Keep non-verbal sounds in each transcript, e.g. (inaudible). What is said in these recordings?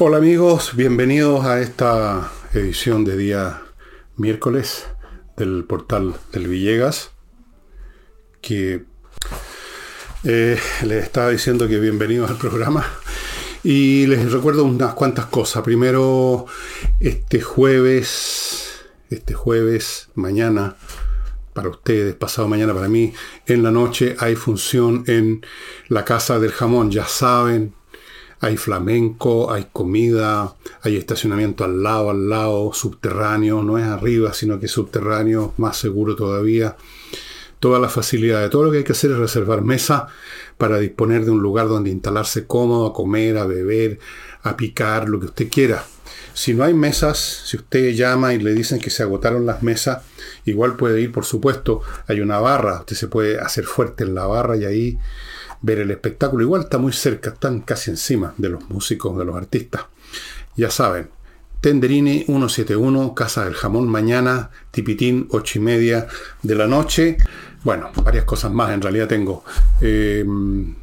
Hola amigos, bienvenidos a esta edición de día miércoles del portal del Villegas, que eh, les estaba diciendo que bienvenidos al programa. Y les recuerdo unas cuantas cosas. Primero, este jueves, este jueves, mañana, para ustedes, pasado mañana para mí, en la noche hay función en la Casa del Jamón, ya saben, hay flamenco, hay comida, hay estacionamiento al lado, al lado, subterráneo, no es arriba, sino que subterráneo, más seguro todavía. Todas las facilidades, todo lo que hay que hacer es reservar mesa para disponer de un lugar donde instalarse cómodo, a comer, a beber, a picar, lo que usted quiera. Si no hay mesas, si usted llama y le dicen que se agotaron las mesas, igual puede ir, por supuesto, hay una barra, usted se puede hacer fuerte en la barra y ahí ver el espectáculo. Igual está muy cerca, están casi encima de los músicos, de los artistas. Ya saben, Tenderini 171, Casa del Jamón, mañana, Tipitín, 8 y media de la noche. Bueno, varias cosas más. En realidad tengo em,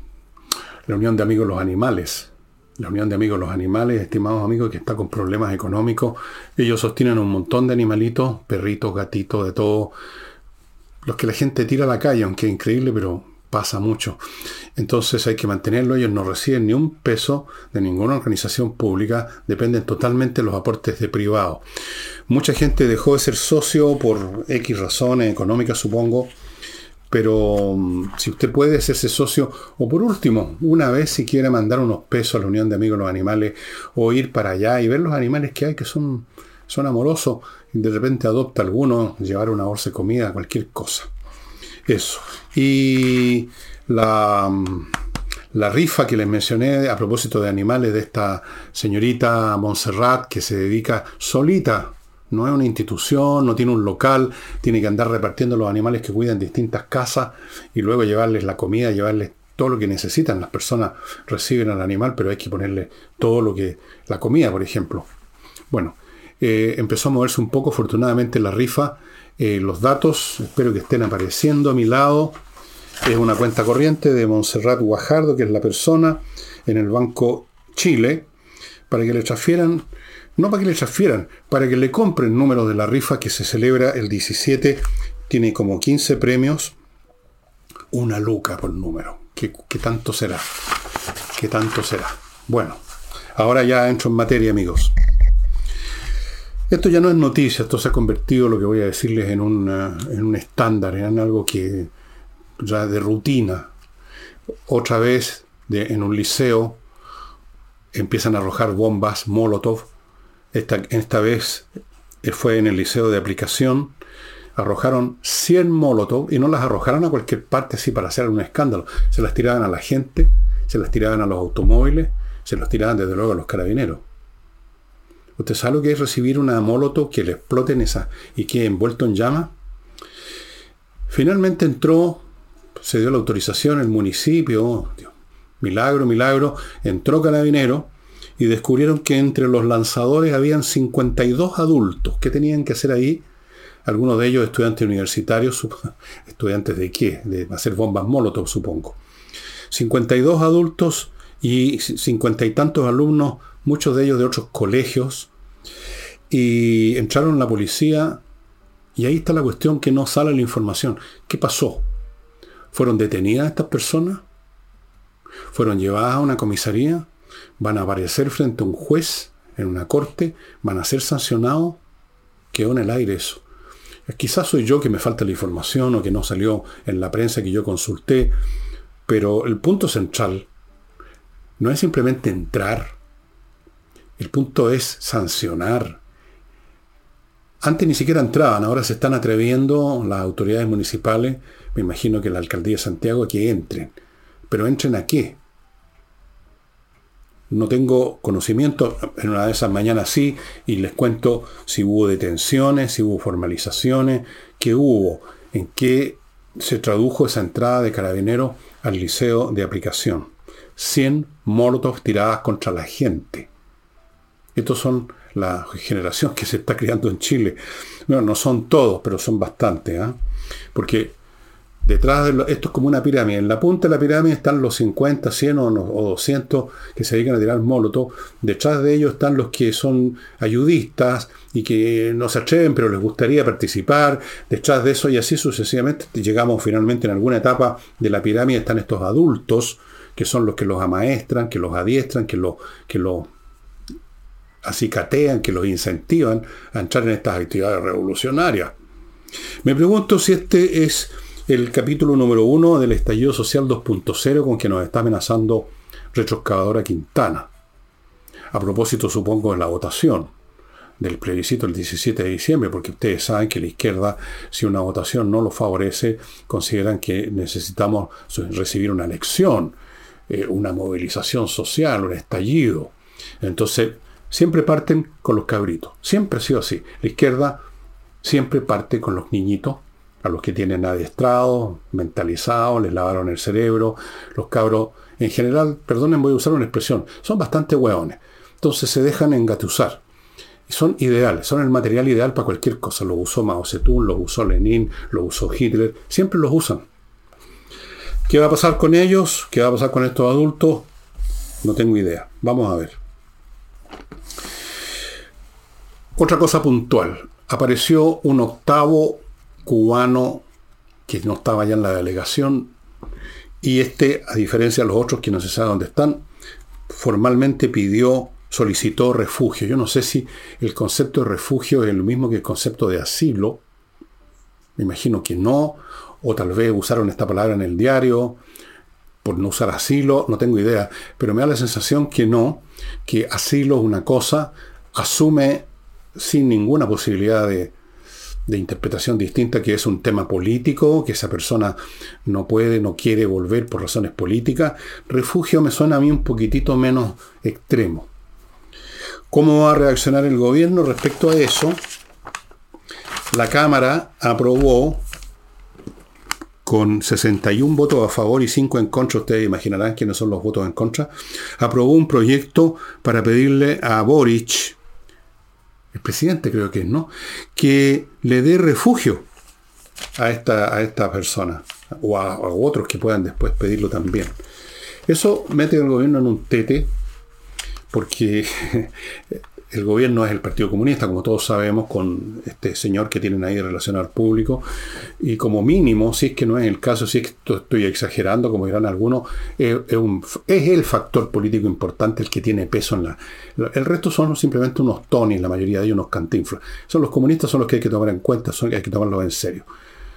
la Unión de Amigos Los Animales. La Unión de Amigos Los Animales, estimados amigos, que está con problemas económicos. Ellos sostienen un montón de animalitos, perritos, gatitos, de todo. Los que la gente tira a la calle, aunque es increíble, pero pasa mucho. Entonces hay que mantenerlo. Ellos no reciben ni un peso de ninguna organización pública, dependen totalmente de los aportes de privado. Mucha gente dejó de ser socio por X razones económicas, supongo. Pero mm, si usted puede hacerse socio, o por último, una vez si quiere mandar unos pesos a la Unión de Amigos de los Animales, o ir para allá y ver los animales que hay que son, son amorosos, y de repente adopta alguno, llevar una bolsa de comida, cualquier cosa. Eso. Y la, la rifa que les mencioné a propósito de animales de esta señorita Montserrat que se dedica solita, no es una institución, no tiene un local, tiene que andar repartiendo los animales que cuidan distintas casas y luego llevarles la comida, llevarles todo lo que necesitan. Las personas reciben al animal, pero hay que ponerle todo lo que... la comida, por ejemplo. Bueno, eh, empezó a moverse un poco, afortunadamente, la rifa. Eh, los datos, espero que estén apareciendo a mi lado. Es una cuenta corriente de Montserrat Guajardo, que es la persona en el Banco Chile, para que le transfieran, no para que le transfieran, para que le compren números de la rifa que se celebra el 17. Tiene como 15 premios, una luca por número. ¿Qué, qué tanto será? ¿Qué tanto será? Bueno, ahora ya entro en materia, amigos. Esto ya no es noticia, esto se ha convertido, lo que voy a decirles, en, en un estándar, en algo que ya de rutina. Otra vez en un liceo empiezan a arrojar bombas Molotov. Esta, esta vez fue en el liceo de aplicación. Arrojaron 100 Molotov y no las arrojaron a cualquier parte así para hacer un escándalo. Se las tiraban a la gente, se las tiraban a los automóviles, se las tiraban desde luego a los carabineros. ¿Usted sabe lo que es recibir una Molotov que le explote en esa y que envuelto en llama? Finalmente entró se dio la autorización, el municipio, milagro, milagro, entró Carabinero y descubrieron que entre los lanzadores habían 52 adultos. ¿Qué tenían que hacer ahí? Algunos de ellos estudiantes universitarios, (laughs) estudiantes de qué? De hacer bombas molotov, supongo. 52 adultos y cincuenta y tantos alumnos, muchos de ellos de otros colegios, y entraron la policía y ahí está la cuestión que no sale la información. ¿Qué pasó? ¿Fueron detenidas estas personas? ¿Fueron llevadas a una comisaría? ¿Van a aparecer frente a un juez en una corte? ¿Van a ser sancionados? Quedó en el aire eso. Quizás soy yo que me falta la información o que no salió en la prensa que yo consulté, pero el punto central no es simplemente entrar, el punto es sancionar. Antes ni siquiera entraban, ahora se están atreviendo las autoridades municipales me imagino que la alcaldía de Santiago, que entren. Pero entren a qué? No tengo conocimiento, en una de esas mañanas sí, y les cuento si hubo detenciones, si hubo formalizaciones, qué hubo, en qué se tradujo esa entrada de carabineros al liceo de aplicación. 100 molotovs tiradas contra la gente. Estos son la generación que se está creando en Chile. Bueno, no son todos, pero son bastantes. ¿ah? Porque Detrás de esto es como una pirámide. En la punta de la pirámide están los 50, 100 o, 200 que se dedican a tirar molotov. Detrás de ellos están los que son ayudistas y que no se atreven, pero les gustaría participar. Detrás de eso y así sucesivamente llegamos finalmente en alguna etapa de la pirámide están estos adultos que son los que los amaestran, que los adiestran, que los, que los acicatean, que los incentivan a entrar en estas actividades revolucionarias. Me pregunto si este es el capítulo número uno del estallido social 2.0 con que nos está amenazando retroexcavadora Quintana. A propósito, supongo, de la votación del plebiscito el 17 de diciembre, porque ustedes saben que la izquierda, si una votación no lo favorece, consideran que necesitamos recibir una elección, eh, una movilización social, un estallido. Entonces, siempre parten con los cabritos. Siempre ha sido así. La izquierda siempre parte con los niñitos a los que tienen adiestrados, mentalizados, les lavaron el cerebro. Los cabros, en general, perdonen, voy a usar una expresión, son bastante hueones. Entonces se dejan engatusar. Y son ideales, son el material ideal para cualquier cosa. Lo usó Mao Zedong, lo usó Lenin, lo usó Hitler, siempre los usan. ¿Qué va a pasar con ellos? ¿Qué va a pasar con estos adultos? No tengo idea. Vamos a ver. Otra cosa puntual. Apareció un octavo cubano que no estaba ya en la delegación y este, a diferencia de los otros que no se sabe dónde están, formalmente pidió, solicitó refugio. Yo no sé si el concepto de refugio es lo mismo que el concepto de asilo. Me imagino que no, o tal vez usaron esta palabra en el diario por no usar asilo, no tengo idea, pero me da la sensación que no, que asilo es una cosa, asume sin ninguna posibilidad de, interpretación distinta, que es un tema político, que esa persona no puede, no quiere volver por razones políticas. Refugio me suena a mí un poquitito menos extremo. ¿Cómo va a reaccionar el gobierno respecto a eso? La Cámara aprobó con 61 votos a favor y 5 en contra, ustedes imaginarán quiénes son los votos en contra, aprobó un proyecto para pedirle a Boric, el presidente creo que es, ¿no? Que le dé refugio a esta, a persona o a, otros que puedan después pedirlo también. Eso mete al gobierno en un tete porque (laughs) el gobierno es el Partido Comunista, como todos sabemos, con este señor que tienen ahí de relacionar público. Y como mínimo, si es que no es el caso, si es que estoy exagerando, como dirán algunos, es, el factor político importante el que tiene peso en la... El resto son simplemente unos tonis, la mayoría de ellos unos cantinflas. Son los comunistas, son los que hay que tomar en cuenta, son los que hay que tomarlos en serio.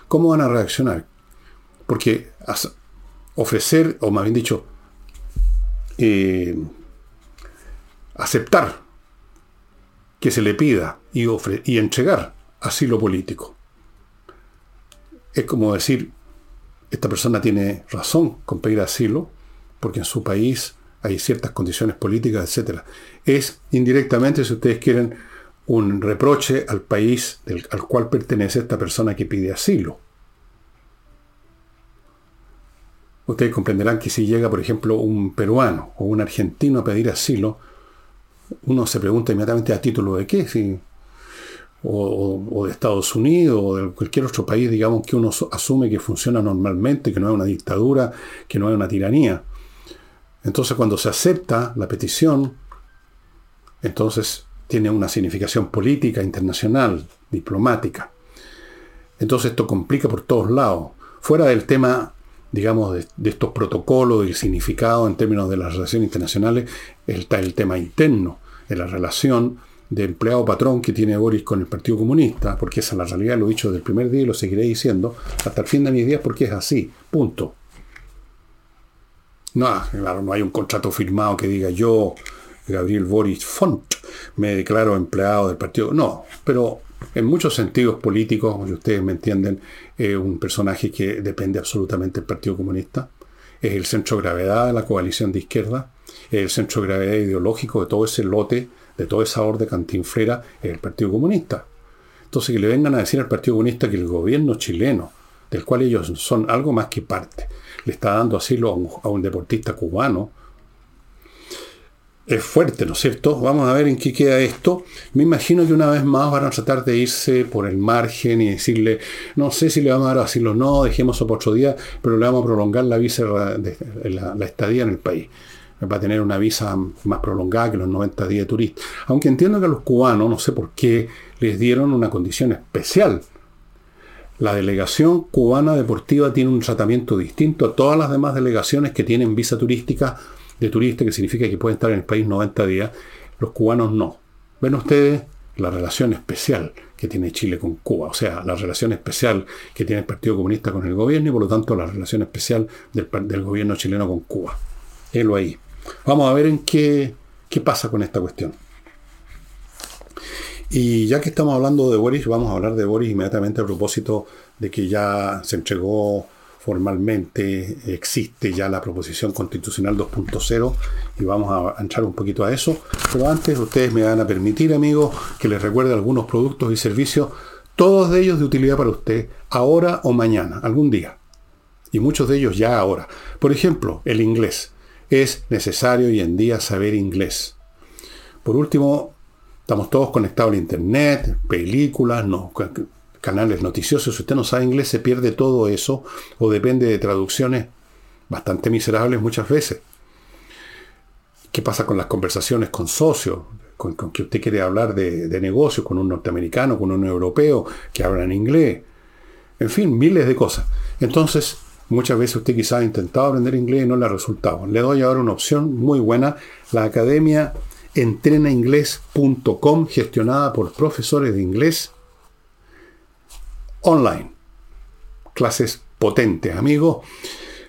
¿Cómo van a reaccionar? Porque ofrecer, o más bien dicho, eh, aceptar que se le pida y, y entregar asilo político. Es como decir, esta persona tiene razón con pedir asilo, porque en su país hay ciertas condiciones políticas, etc. Es indirectamente, si ustedes quieren, un reproche al país al cual pertenece esta persona que pide asilo. Ustedes comprenderán que si llega, por ejemplo, un peruano o un argentino a pedir asilo, uno se pregunta inmediatamente a título de qué, si, o, de Estados Unidos o de cualquier otro país, digamos, que uno asume que funciona normalmente, que no es una dictadura, que no es una tiranía. Entonces cuando se acepta la petición, entonces tiene una significación política, internacional, diplomática. Entonces esto complica por todos lados. Fuera del tema digamos, de, estos protocolos y significado en términos de las relaciones internacionales, está el tema interno de la relación de empleado-patrón que tiene Boris con el Partido Comunista, porque esa es la realidad, lo he dicho desde el primer día y lo seguiré diciendo hasta el fin de mis días porque es así, punto. No, claro, no hay un contrato firmado que diga yo, Gabriel Boris Font, me declaro empleado del partido. No, pero en muchos sentidos políticos, y ustedes me entienden, es un personaje que depende absolutamente del Partido Comunista, es el centro de gravedad de la coalición de izquierda, es el centro de gravedad ideológico de todo ese lote, de toda esa orden cantinflera, es el Partido Comunista. Entonces que le vengan a decir al Partido Comunista que el gobierno chileno, del cual ellos son algo más que parte, le está dando asilo a un, deportista cubano, es fuerte, ¿no es cierto? Vamos a ver en qué queda esto. Me imagino que una vez más van a tratar de irse por el margen y decirle, no sé si le vamos a dar asilo o no, dejemos por otro día, pero le vamos a prolongar la visa, la, la estadía en el país. Va a tener una visa más prolongada que los 90 días de turista. Aunque entiendo que a los cubanos, no sé por qué, les dieron una condición especial. La delegación cubana deportiva tiene un tratamiento distinto a todas las demás delegaciones que tienen visa turística de turista, que significa que pueden estar en el país 90 días, los cubanos no. Ven ustedes la relación especial que tiene Chile con Cuba, o sea, la relación especial que tiene el Partido Comunista con el gobierno y por lo tanto la relación especial del, del gobierno chileno con Cuba. Helo ahí. Vamos a ver en qué, qué pasa con esta cuestión. Y ya que estamos hablando de Boris, vamos a hablar de Boris inmediatamente a propósito de que ya se entregó formalmente existe ya la proposición constitucional 2.0 y vamos a entrar un poquito a eso. Pero antes ustedes me van a permitir, amigos, que les recuerde algunos productos y servicios, todos de ellos de utilidad para usted, ahora o mañana, algún día. Y muchos de ellos ya ahora. Por ejemplo, el inglés. Es necesario hoy en día saber inglés. Por último, estamos todos conectados al Internet, películas, no, canales noticiosos, si usted no sabe inglés se pierde todo eso o depende de traducciones bastante miserables muchas veces. ¿Qué pasa con las conversaciones con socios? Con, que usted quiere hablar de, negocios con un norteamericano, con un europeo que habla en inglés. En fin, miles de cosas. Entonces, muchas veces usted quizás ha intentado aprender inglés y no le ha resultado. Le doy ahora una opción muy buena, la Academia entrenainglés.com, gestionada por profesores de inglés online. Clases potentes, amigos.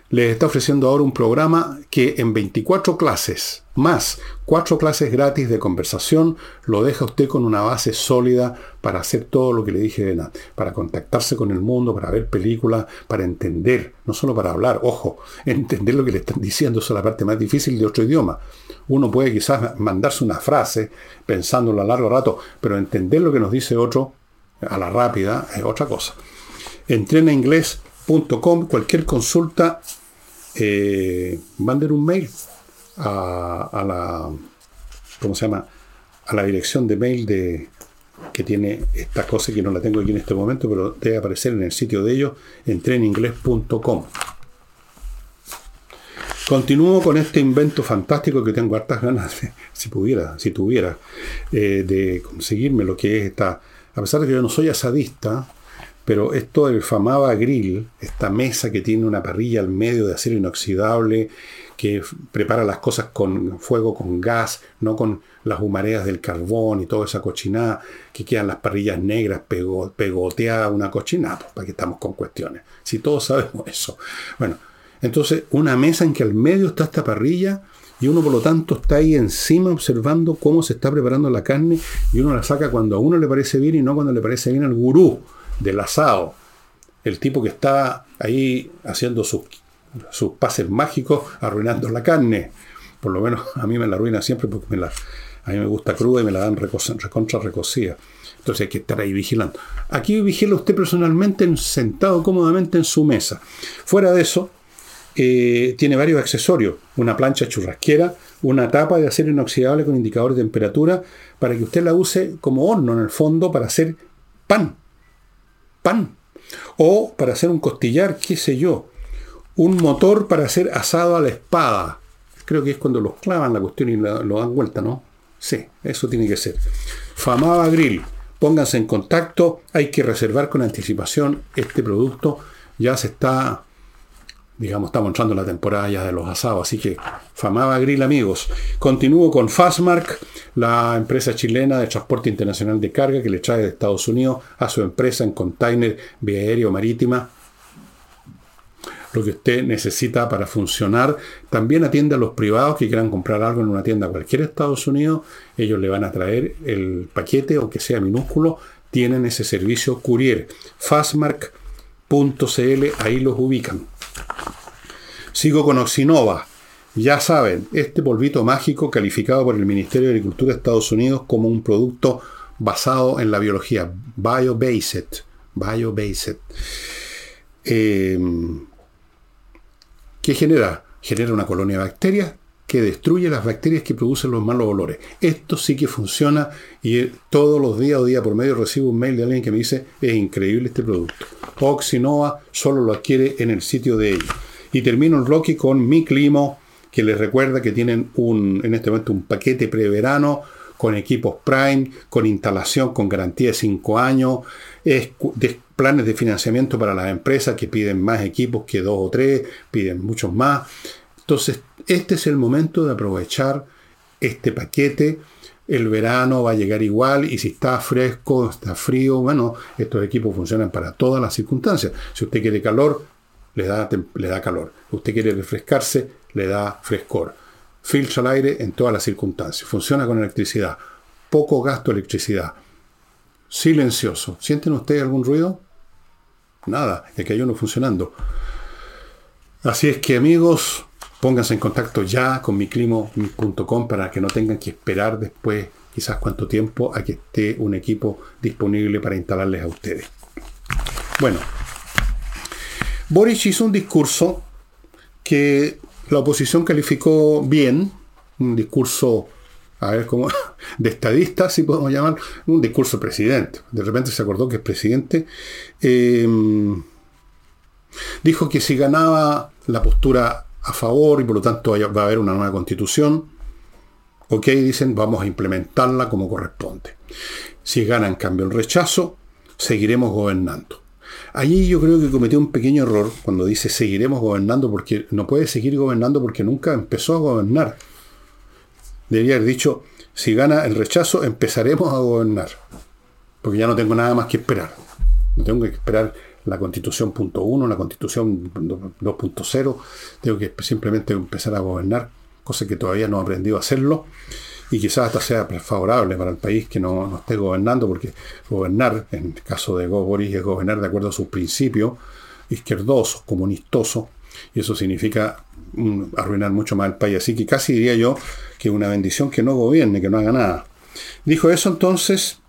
Les está ofreciendo ahora un programa que en 24 clases, más 4 clases gratis de conversación, lo deja usted con una base sólida para hacer todo lo que le dije, para contactarse con el mundo, para ver películas, para entender, no solo para hablar, ojo, (laughs) entender lo que le están diciendo, es la parte más difícil de otro idioma. Uno puede quizás mandarse una frase pensándolo a largo rato, pero entender lo que nos dice otro a la rápida es otra cosa. Entrenainglés.com, cualquier consulta, eh, manden un mail a, a, la, ¿cómo se llama? A la dirección de mail de, que tiene esta cosa que no la tengo aquí en este momento, pero debe aparecer en el sitio de ellos, entreninglés.com. Continúo con este invento fantástico que tengo hartas ganas, si pudiera, si tuviera, eh, de conseguirme lo que es esta a pesar de que yo no soy asadista, pero esto del Famaba Grill, esta mesa que tiene una parrilla al medio de acero inoxidable, que prepara las cosas con fuego, con gas, no con las humareas del carbón y toda esa cochinada, que quedan las parrillas negras pegoteadas, una cochinada, pues, para que estamos con cuestiones. Si todos sabemos eso. Bueno, entonces una mesa en que al medio está esta parrilla, y uno por lo tanto está ahí encima observando cómo se está preparando la carne y uno la saca cuando a uno le parece bien y no cuando le parece bien al gurú del asado, el tipo que está ahí haciendo sus, sus pases mágicos arruinando la carne. Por lo menos a mí me la arruina siempre porque la, a mí me gusta cruda y me la dan recontra recocida. Entonces hay que estar ahí vigilando. Aquí vigila usted personalmente sentado cómodamente en su mesa. Fuera de eso, eh, tiene varios accesorios, una plancha churrasquera, una tapa de acero inoxidable con indicador de temperatura, para que usted la use como horno en el fondo para hacer pan. Pan. O para hacer un costillar, qué sé yo. Un motor para hacer asado a la espada. Creo que es cuando los clavan la cuestión y lo, dan vuelta, ¿no? Sí, eso tiene que ser. Famaba Grill. Pónganse en contacto. Hay que reservar con anticipación este producto. Ya se está digamos, estamos entrando en la temporada ya de los asados, así que famaba grill amigos. Continúo con Fastmark, la empresa chilena de transporte internacional de carga que le trae de Estados Unidos a su empresa en container vía aéreo marítima lo que usted necesita para funcionar. También atiende a los privados que quieran comprar algo en una tienda cualquier Estados Unidos. Ellos le van a traer el paquete, o que sea minúsculo. Tienen ese servicio courier. Fastmark.cl, ahí los ubican. Sigo con Oxinova. Ya saben, este polvito mágico calificado por el Ministerio de Agricultura de Estados Unidos como un producto basado en la biología, bio-based. Bio-based. Em, ¿Qué genera? Genera una colonia de bacterias que destruye las bacterias que producen los malos olores. Esto sí que funciona y todos los días o día por medio recibo un mail de alguien que me dice es increíble este producto. Oxinova solo lo adquiere en el sitio de ellos. Y termino el Rocky con mi climo que les recuerda que tienen un, en este momento un paquete preverano con equipos Prime, con instalación con garantía de 5 años, es, de, planes de financiamiento para las empresas que piden más equipos que dos o tres, piden muchos más. Entonces, este es el momento de aprovechar este paquete. El verano va a llegar igual y si está fresco, está frío, bueno, estos equipos funcionan para todas las circunstancias. Si usted quiere calor, le da, le da calor. Si usted quiere refrescarse, le da frescor. Filtra el aire en todas las circunstancias. Funciona con electricidad. Poco gasto de electricidad. Silencioso. ¿Sienten ustedes algún ruido? Nada, es que hay uno funcionando. Así es que amigos, Pónganse en contacto ya con miclimo.com para que no tengan que esperar después quizás cuánto tiempo a que esté un equipo disponible para instalarles a ustedes. Bueno, Boris hizo un discurso que la oposición calificó bien, un discurso, a ver cómo, (laughs) de estadista, si podemos llamar, un discurso presidente. De repente se acordó que es presidente. Eh, dijo que si ganaba la postura a favor y por lo tanto va a haber una nueva constitución. Ok, dicen, vamos a implementarla como corresponde. Si gana en cambio el rechazo, seguiremos gobernando. Allí yo creo que cometió un pequeño error cuando dice seguiremos gobernando porque no puede seguir gobernando porque nunca empezó a gobernar. Debería haber dicho, si gana el rechazo, empezaremos a gobernar. Porque ya no tengo nada más que esperar. No tengo que esperar la constitución punto uno, la constitución 2.0, tengo que simplemente empezar a gobernar, cosa que todavía no he aprendido a hacerlo, y quizás hasta sea favorable para el país que no, esté gobernando, porque gobernar, en el caso de Boris, es gobernar de acuerdo a sus principios izquierdosos, comunistosos, y eso significa mm, arruinar mucho más el país. Así que casi diría yo que una bendición que no gobierne, que no haga nada. Dijo eso entonces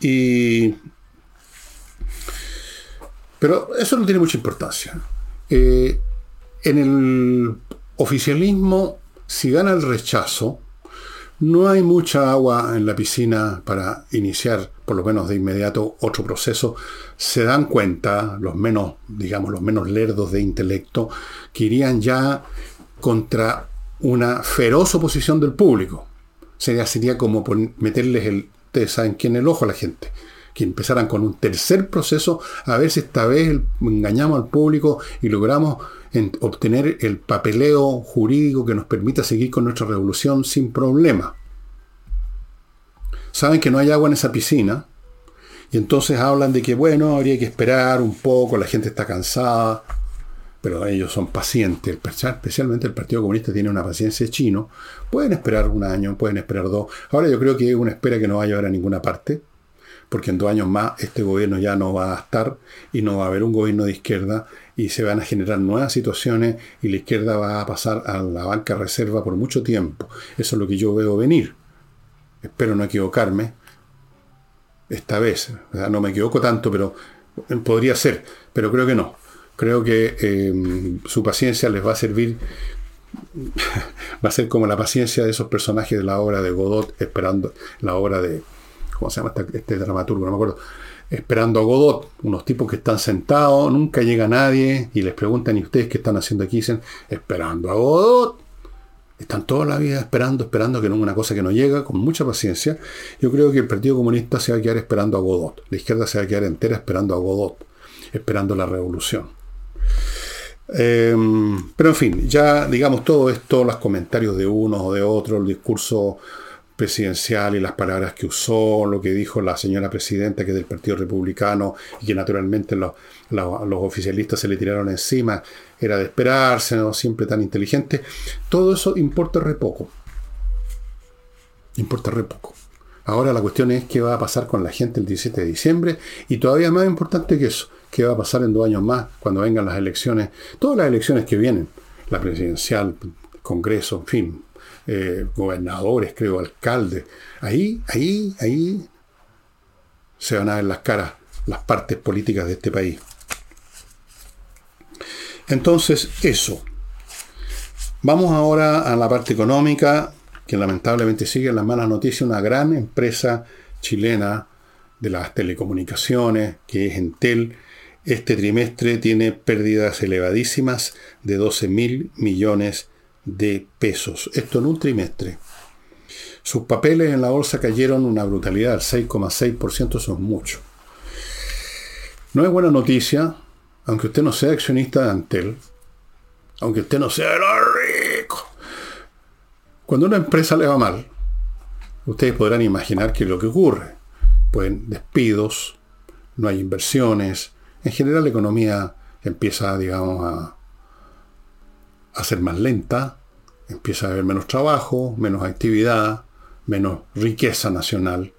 y pero eso no tiene mucha importancia. Eh, en el oficialismo, si gana el rechazo, no hay mucha agua en la piscina para iniciar, por lo menos de inmediato, otro proceso. Se dan cuenta, los menos, digamos, los menos lerdos de intelecto, que irían ya contra una feroz oposición del público. Sería, sería como meterles el, ustedes el ojo a la gente que empezaran con un tercer proceso a ver si esta vez engañamos al público y logramos obtener el papeleo jurídico que nos permita seguir con nuestra revolución sin problema. Saben que no hay agua en esa piscina y entonces hablan de que, bueno, habría que esperar un poco, la gente está cansada, pero ellos son pacientes, especialmente el Partido Comunista tiene una paciencia chino, pueden esperar un año, pueden esperar dos. Ahora yo creo que es una espera que no va a llevar a ninguna parte porque en dos años más este gobierno ya no va a estar y no va a haber un gobierno de izquierda y se van a generar nuevas situaciones y la izquierda va a pasar a la banca reserva por mucho tiempo. Eso es lo que yo veo venir. Espero no equivocarme esta vez. No me equivoco tanto, pero podría ser, pero creo que no. Creo que eh, su paciencia les va a servir (laughs) va a ser como la paciencia de esos personajes de la obra de Godot esperando la obra de ¿cómo se llama este, este, dramaturgo? No me acuerdo. Esperando a Godot, unos tipos que están sentados, nunca llega nadie y les preguntan, ¿y ustedes qué están haciendo aquí? Dicen, esperando a Godot. Están toda la vida esperando, esperando que no una cosa que no llega, con mucha paciencia. Yo creo que el Partido Comunista se va a quedar esperando a Godot. La izquierda se va a quedar entera esperando a Godot, esperando la revolución. Em, pero en fin, ya digamos todo esto, los comentarios de uno o de otro, el discurso presidencial y las palabras que usó, lo que dijo la señora presidenta que es del Partido Republicano y que naturalmente los, oficialistas se le tiraron encima, era de esperarse, no siempre tan inteligente, todo eso importa re poco. Importa re poco. Ahora la cuestión es qué va a pasar con la gente el 17 de diciembre y todavía más importante que eso, qué va a pasar en dos años más cuando vengan las elecciones, todas las elecciones que vienen, la presidencial, Congreso, en fin, eh, gobernadores, creo, alcaldes. Ahí, ahí, ahí se van a ver las caras las partes políticas de este país. Entonces, eso. Vamos ahora a la parte económica, que lamentablemente sigue en las malas noticias. Una gran empresa chilena de las telecomunicaciones, que es Entel, este trimestre tiene pérdidas elevadísimas de 12 mil millones de pesos. Esto en un trimestre. Sus papeles en la bolsa cayeron una brutalidad, el 6,6% son mucho. No es buena noticia, aunque usted no sea accionista de Antel, aunque usted no sea rico. Cuando una empresa le va mal, ustedes podrán imaginar qué es lo que ocurre. Pueden despidos, no hay inversiones, en general la economía empieza, digamos, a, a ser más lenta, empieza a haber menos trabajo, menos actividad, menos riqueza nacional.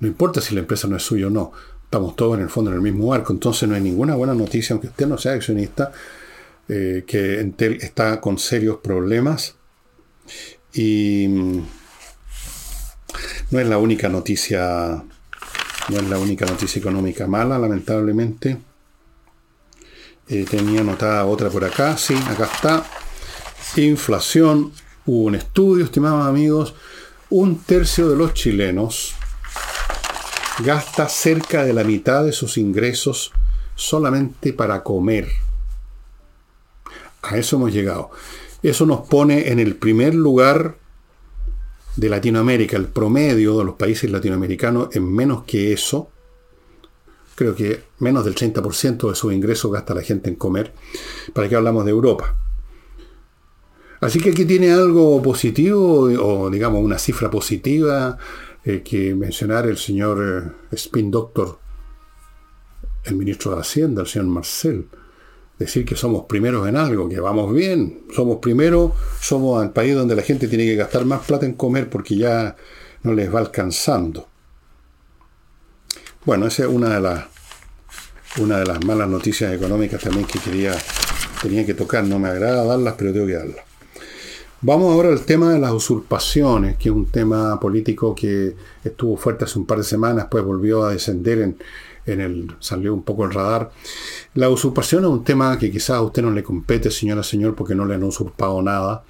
No importa si la empresa no es suya o no, estamos todos en el fondo en el mismo barco, entonces no hay ninguna buena noticia, aunque usted no sea accionista, eh, que Entel está con serios problemas y mm, no es la única noticia no es la única noticia económica mala, lamentablemente. Eh, tenía anotada otra por acá. Sí, acá está. Inflación. Hubo un estudio, estimados amigos. Un tercio de los chilenos gasta cerca de la mitad de sus ingresos solamente para comer. A eso hemos llegado. Eso nos pone en el primer lugar de Latinoamérica, el promedio de los países latinoamericanos es menos que eso. Creo que menos del 30% de sus ingresos gasta la gente en comer. ¿Para qué hablamos de Europa? Así que aquí tiene algo positivo, o digamos una cifra positiva, eh, que mencionar el señor eh, Spin Doctor, el ministro de Hacienda, el señor Marcel decir que somos primeros en algo, que vamos bien, somos primeros, somos el país donde la gente tiene que gastar más plata en comer porque ya no les va alcanzando. Bueno, esa es una de las malas noticias económicas también que quería tenía que tocar, no me agrada darlas, pero tengo que darlas. Vamos ahora al tema de las usurpaciones, que es un tema político que estuvo fuerte hace un par de semanas, pues volvió a descender en, en el, salió un poco el radar. La usurpación es un tema que quizás a usted no le compete, señora, señor, porque no le han usurpado nada.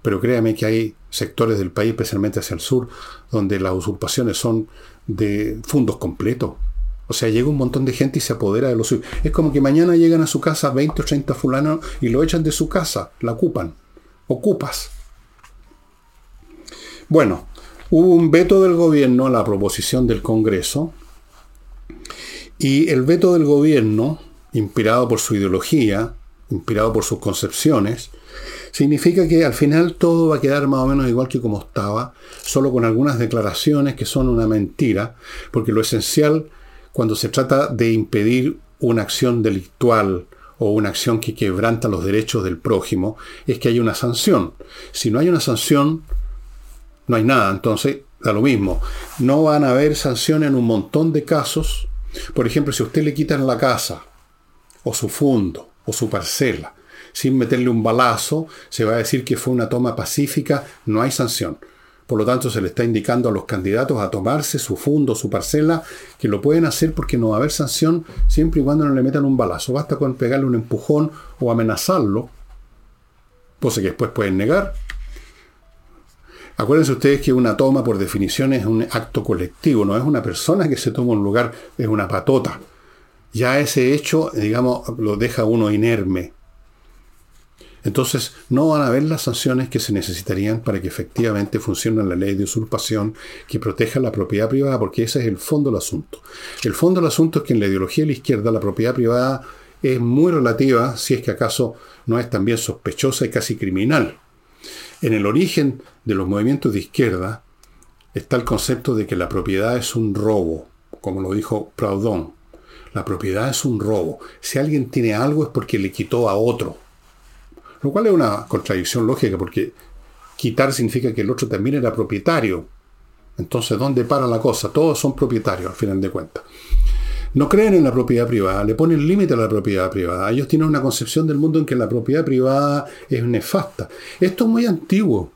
Pero créame que hay sectores del país, especialmente hacia el sur, donde las usurpaciones son de fondos completos. O sea, llega un montón de gente y se apodera de los suyos. Es como que mañana llegan a su casa 20 o 30 fulanos y lo echan de su casa, la ocupan. Ocupas. Bueno, hubo un veto del gobierno a la proposición del Congreso y el veto del gobierno, inspirado por su ideología, inspirado por sus concepciones, significa que al final todo va a quedar más o menos igual que como estaba, solo con algunas declaraciones que son una mentira, porque lo esencial cuando se trata de impedir una acción delictual o una acción que quebranta los derechos del prójimo es que hay una sanción. Si no hay una sanción, no hay nada. Entonces, da lo mismo. No van a haber sanciones en un montón de casos por ejemplo, si a usted le quitan la casa, o su fondo, o su parcela, sin meterle un balazo, se va a decir que fue una toma pacífica, no hay sanción. Por lo tanto, se le está indicando a los candidatos a tomarse su fondo, su parcela, que lo pueden hacer porque no va a haber sanción siempre y cuando no le metan un balazo. Basta con pegarle un empujón o amenazarlo, cosa que después pueden negar, Acuérdense ustedes que una toma, por definición, es un acto colectivo, no es una persona que se toma un lugar, es una patota. Ya ese hecho, digamos, lo deja uno inerme. Entonces, no van a haber las sanciones que se necesitarían para que efectivamente funcione la ley de usurpación que proteja la propiedad privada, porque ese es el fondo del asunto. El fondo del asunto es que en la ideología de la izquierda la propiedad privada es muy relativa, si es que acaso no es también sospechosa y casi criminal. En el origen de los movimientos de izquierda está el concepto de que la propiedad es un robo, como lo dijo Proudhon. La propiedad es un robo. Si alguien tiene algo es porque le quitó a otro. Lo cual es una contradicción lógica porque quitar significa que el otro también era propietario. Entonces, ¿dónde para la cosa? Todos son propietarios al final de cuentas no creen en la propiedad privada, le ponen límite a la propiedad privada. Ellos tienen una concepción del mundo en que la propiedad privada es nefasta. Esto es muy antiguo.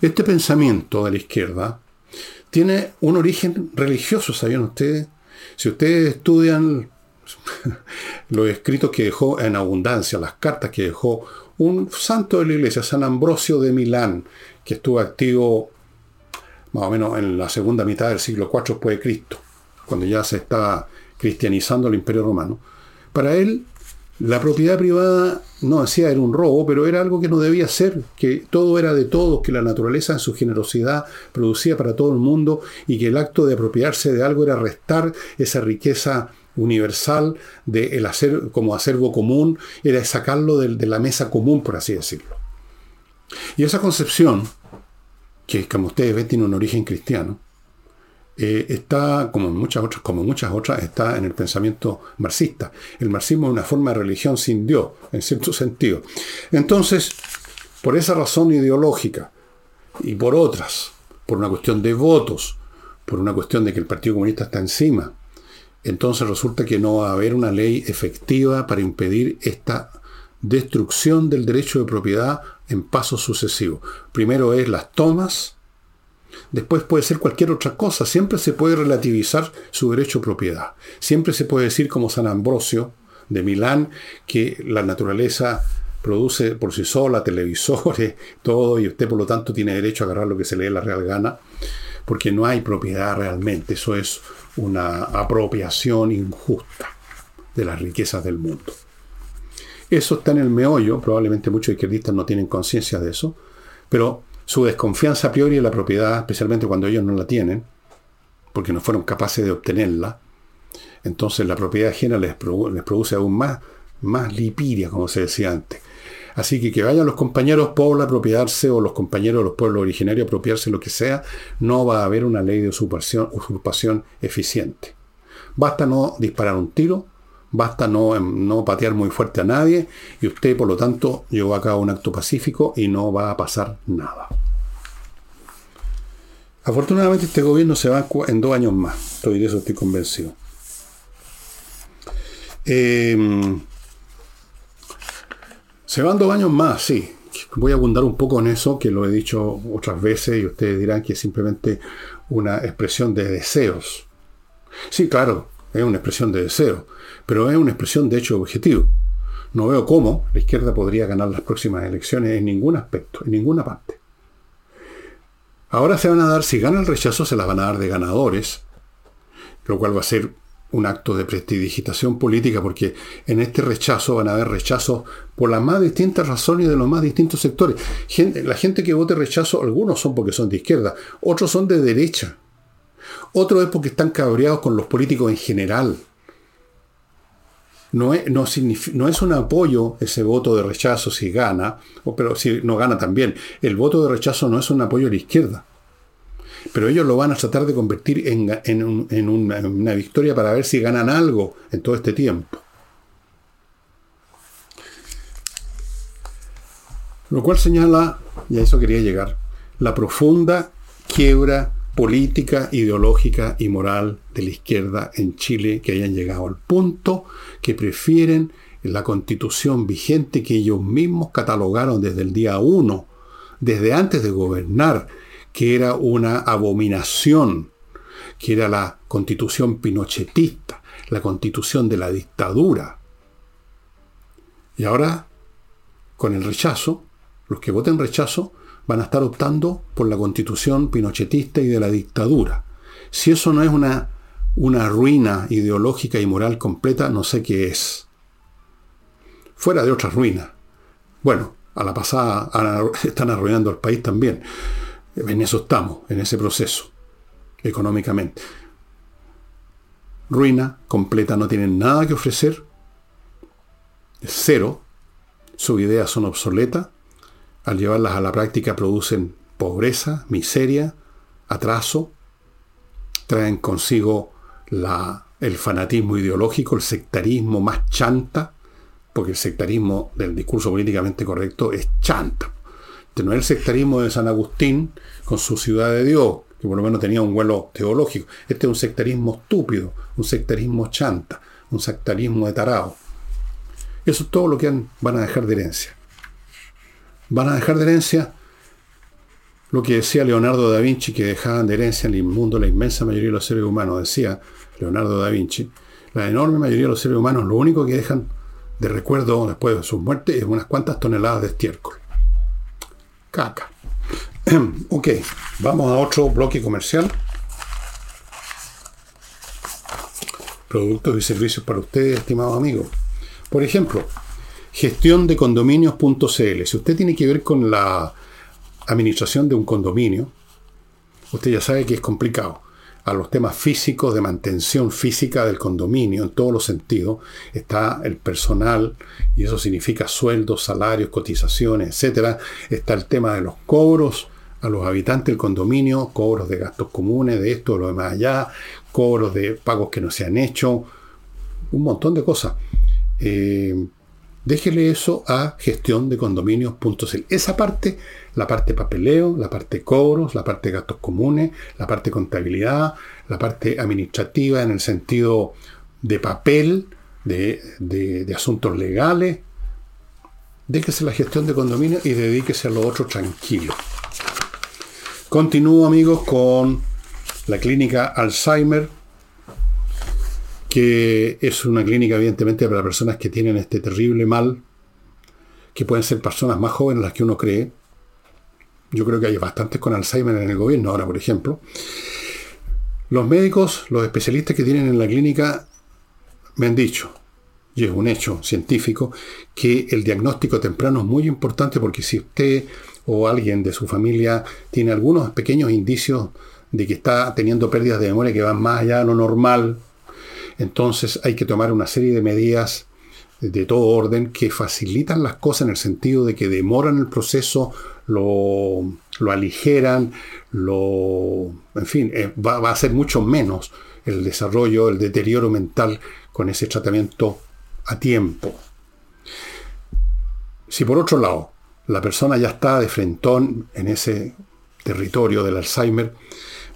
Este pensamiento de la izquierda tiene un origen religioso, ¿sabían ustedes? Si ustedes estudian (laughs) los escritos que dejó en abundancia, las cartas que dejó un santo de la iglesia, San Ambrosio de Milán, que estuvo activo más o menos en la segunda mitad del siglo IV después de Cristo, cuando ya se estaba cristianizando el imperio romano. Para él, la propiedad privada no decía era un robo, pero era algo que no debía ser, que todo era de todos, que la naturaleza en su generosidad producía para todo el mundo y que el acto de apropiarse de algo era restar esa riqueza universal de el hacer como acervo común, era sacarlo de, la mesa común, por así decirlo. Y esa concepción, que como ustedes ven tiene un origen cristiano, eh, está, como muchas otras, como muchas otras, está en el pensamiento marxista. El marxismo es una forma de religión sin Dios, en cierto sentido. Entonces, por esa razón ideológica y por otras, por una cuestión de votos, por una cuestión de que el Partido Comunista está encima, entonces resulta que no va a haber una ley efectiva para impedir esta destrucción del derecho de propiedad en pasos sucesivos. Primero es las tomas, después puede ser cualquier otra cosa, siempre se puede relativizar su derecho a propiedad. Siempre se puede decir como San Ambrosio de Milán que la naturaleza produce por sí sola televisores, (laughs) todo, y usted por lo tanto tiene derecho a agarrar lo que se le dé la real gana, porque no hay propiedad realmente, eso es una apropiación injusta de las riquezas del mundo. Eso está en el meollo, probablemente muchos izquierdistas no tienen conciencia de eso, pero su desconfianza a priori de la propiedad, especialmente cuando ellos no la tienen, porque no fueron capaces de obtenerla, entonces la propiedad ajena les, produce aún más, más lipidia, como se decía antes. Así que que vayan los compañeros pobres a apropiarse o los compañeros de los pueblos originarios a apropiarse lo que sea, no va a haber una ley de usurpación eficiente. Basta no disparar un tiro, basta no, no patear muy fuerte a nadie y usted por lo tanto llevó a cabo un acto pacífico y no va a pasar nada. Afortunadamente este gobierno se va en dos años más, estoy de eso estoy convencido. Eh, se van dos años más, sí. Voy a abundar un poco en eso, que lo he dicho otras veces y ustedes dirán que es simplemente una expresión de deseos. Sí, claro, es una expresión de deseo, pero es una expresión de hecho objetivo. No veo cómo la izquierda podría ganar las próximas elecciones en ningún aspecto, en ninguna parte. Ahora se van a dar, si gana el rechazo, se las van a dar de ganadores, lo cual va a ser un acto de prestidigitación política, porque en este rechazo van a haber rechazos por las más distintas razones de los más distintos sectores. la gente que vote rechazo, algunos son porque son de izquierda, otros son de derecha, otros es porque están cabreados con los políticos en general. No es, no, es un apoyo ese voto de rechazo si gana, pero si no gana también. El voto de rechazo no es un apoyo a la izquierda pero ellos lo van a tratar de convertir en, una, victoria para ver si ganan algo en todo este tiempo. Lo cual señala, y a eso quería llegar, la profunda quiebra política, ideológica y moral de la izquierda en Chile que hayan llegado al punto que prefieren la constitución vigente que ellos mismos catalogaron desde el día 1, desde antes de gobernar, que era una abominación, que era la constitución pinochetista, la constitución de la dictadura. Y ahora, con el rechazo, los que voten rechazo van a estar optando por la constitución pinochetista y de la dictadura. Si eso no es una, una ruina ideológica y moral completa, no sé qué es. Fuera de otras ruinas. Bueno, a la pasada (laughs) están arruinando el país también. En eso estamos, en ese proceso, económicamente. Ruina completa, no tienen nada que ofrecer. cero. Sus ideas son obsoletas. Al llevarlas a la práctica producen pobreza, miseria, atraso. Traen consigo la, el fanatismo ideológico, el sectarismo más chanta, porque el sectarismo del discurso políticamente correcto es chanta. Este no es el sectarismo de San Agustín con su ciudad de Dios, que por lo menos tenía un vuelo teológico. Este es un sectarismo estúpido, un sectarismo chanta, un sectarismo de tarao. Eso es todo lo que van a dejar de herencia. Van a dejar de herencia lo que decía Leonardo da Vinci, que dejaban de herencia en el mundo la inmensa mayoría de los seres humanos. Decía Leonardo da Vinci, La enorme mayoría de los seres humanos lo único que dejan de recuerdo después de su muerte es unas cuantas toneladas de estiércol. Caca. (clears throat) ok, vamos a otro bloque comercial. Productos y servicios para ustedes, estimados amigos. Por ejemplo, gestión de condominios.cl. Si usted tiene que ver con la administración de un condominio, usted ya sabe que es complicado. A los temas físicos, de mantención física del condominio, en todos los sentidos, está el personal, y eso significa sueldos, salarios, cotizaciones, etc. Está el tema de los cobros a los habitantes del condominio, cobros de gastos comunes, de esto, de lo demás allá, cobros de pagos que no se han hecho, un montón de cosas. Eh, déjele eso a gestión de. Esa parte, la parte papeleo, la parte cobros, la parte gastos comunes, la parte contabilidad, la parte administrativa en el sentido de papel, de, de asuntos legales. Déjese la gestión de condominios y dedíquese a lo otro tranquilo. Continúo amigos con la clínica Alzheimer, que es una clínica evidentemente para personas que tienen este terrible mal, que pueden ser personas más jóvenes las que uno cree. Yo creo que hay bastantes con Alzheimer en el gobierno ahora, por ejemplo. Los médicos, los especialistas que tienen en la clínica, me han dicho, y es un hecho científico, que el diagnóstico temprano es muy importante porque si usted o alguien de su familia tiene algunos pequeños indicios de que está teniendo pérdidas de memoria que van más allá de lo normal, entonces hay que tomar una serie de medidas de todo orden que facilitan las cosas en el sentido de que demoran el proceso, lo, aligeran, lo, en fin, eh, va, va a ser mucho menos el desarrollo, el deterioro mental con ese tratamiento a tiempo. Si por otro lado la persona ya está de frentón en ese territorio del Alzheimer,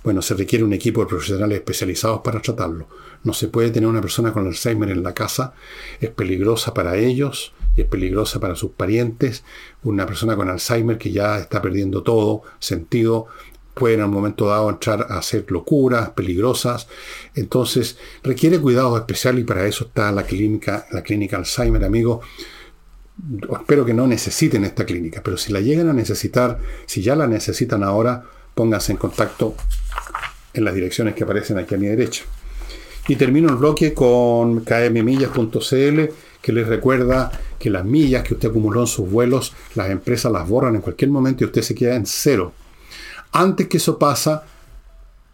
bueno, se requiere un equipo de profesionales especializados para tratarlo. No se puede tener una persona con Alzheimer en la casa, es peligrosa para ellos y es peligrosa para sus parientes. Una persona con Alzheimer que ya está perdiendo todo sentido puede en un momento dado entrar a hacer locuras peligrosas. Entonces requiere cuidado especial y para eso está la clínica, la clínica Alzheimer, amigos espero que no necesiten esta clínica, pero si la llegan a necesitar, si ya la necesitan ahora, pónganse en contacto en las direcciones que aparecen aquí a mi derecha. Y termino el bloque con kmmillas.cl que les recuerda que las millas que usted acumuló en sus vuelos, las empresas las borran en cualquier momento y usted se queda en cero. Antes que eso pasa,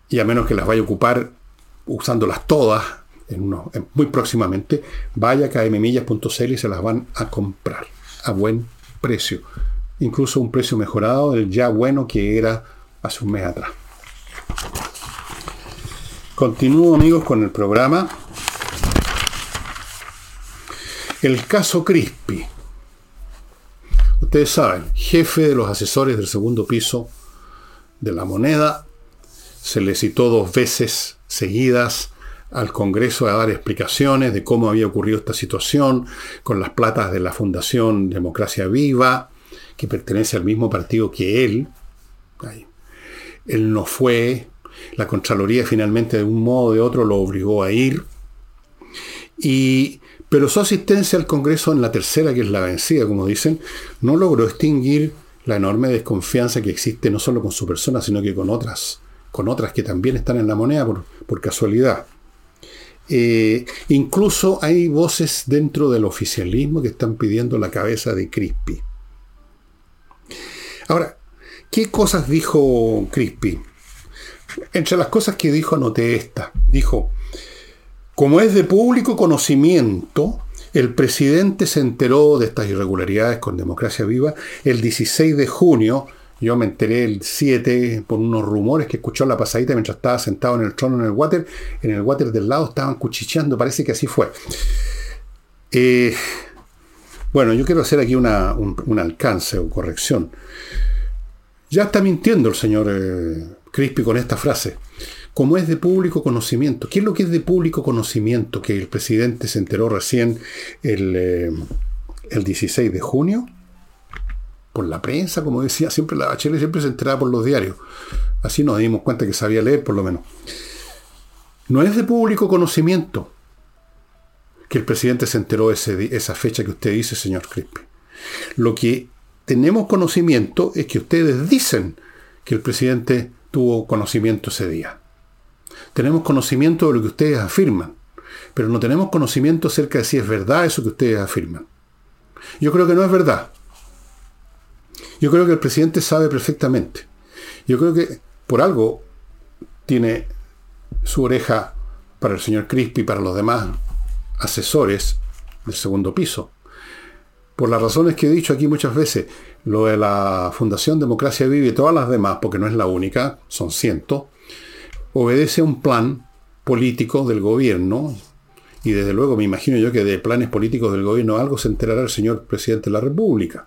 y a menos que las vaya a ocupar usándolas todas muy próximamente, vaya a kmmillas.cl y se las van a comprar a buen precio. Incluso un precio mejorado del ya bueno que era hace un mes atrás. Continúo amigos con el programa. El caso Crispy. Ustedes saben, jefe de los asesores del segundo piso de la moneda, se le citó dos veces seguidas al Congreso a dar explicaciones de cómo había ocurrido esta situación con las platas de la Fundación Democracia Viva, que pertenece al mismo partido que él. Él no fue, la Contraloría finalmente de un modo o de otro lo obligó a ir, y, pero su asistencia al Congreso en la tercera, que es la vencida, como dicen, no logró extinguir la enorme desconfianza que existe no solo con su persona, sino que con otras, con otras que también están en la moneda por, por casualidad. Eh, incluso hay voces dentro del oficialismo que están pidiendo la cabeza de Crispy. Ahora, ¿qué cosas dijo Crispy? Entre las cosas que dijo anoté esta. Dijo, como es de público conocimiento, el presidente se enteró de estas irregularidades con Democracia Viva el 16 de junio yo me enteré el 7 por unos rumores que escuchó la pasadita mientras estaba sentado en el trono en el water. En el water del lado estaban cuchicheando, parece que así fue. Eh, bueno, yo quiero hacer aquí un, alcance o corrección. Ya está mintiendo el señor eh, Crispy con esta frase. Como es de público conocimiento. ¿Qué es lo que es de público conocimiento que el presidente se enteró recién el, eh, el 16 de junio? por la prensa, como decía, siempre la Bachelet siempre se enteraba por los diarios. Así nos dimos cuenta que sabía leer, por lo menos. No es de público conocimiento. que el presidente se enteró esa fecha que usted dice, señor Crispi. Lo que tenemos conocimiento es que ustedes dicen que el presidente tuvo conocimiento ese día. Tenemos conocimiento de lo que ustedes afirman, pero no tenemos conocimiento acerca de si es verdad eso que ustedes afirman. Yo creo que no es verdad. Yo creo que el presidente sabe perfectamente. Yo creo que por algo tiene su oreja para el señor Crispi y para los demás asesores del segundo piso. Por las razones que he dicho aquí muchas veces, lo de la Fundación Democracia Vive y todas las demás, porque no es la única, son cientos, obedece a un plan político del gobierno, y desde luego me imagino yo que de planes políticos del gobierno algo se enterará el señor presidente de la República.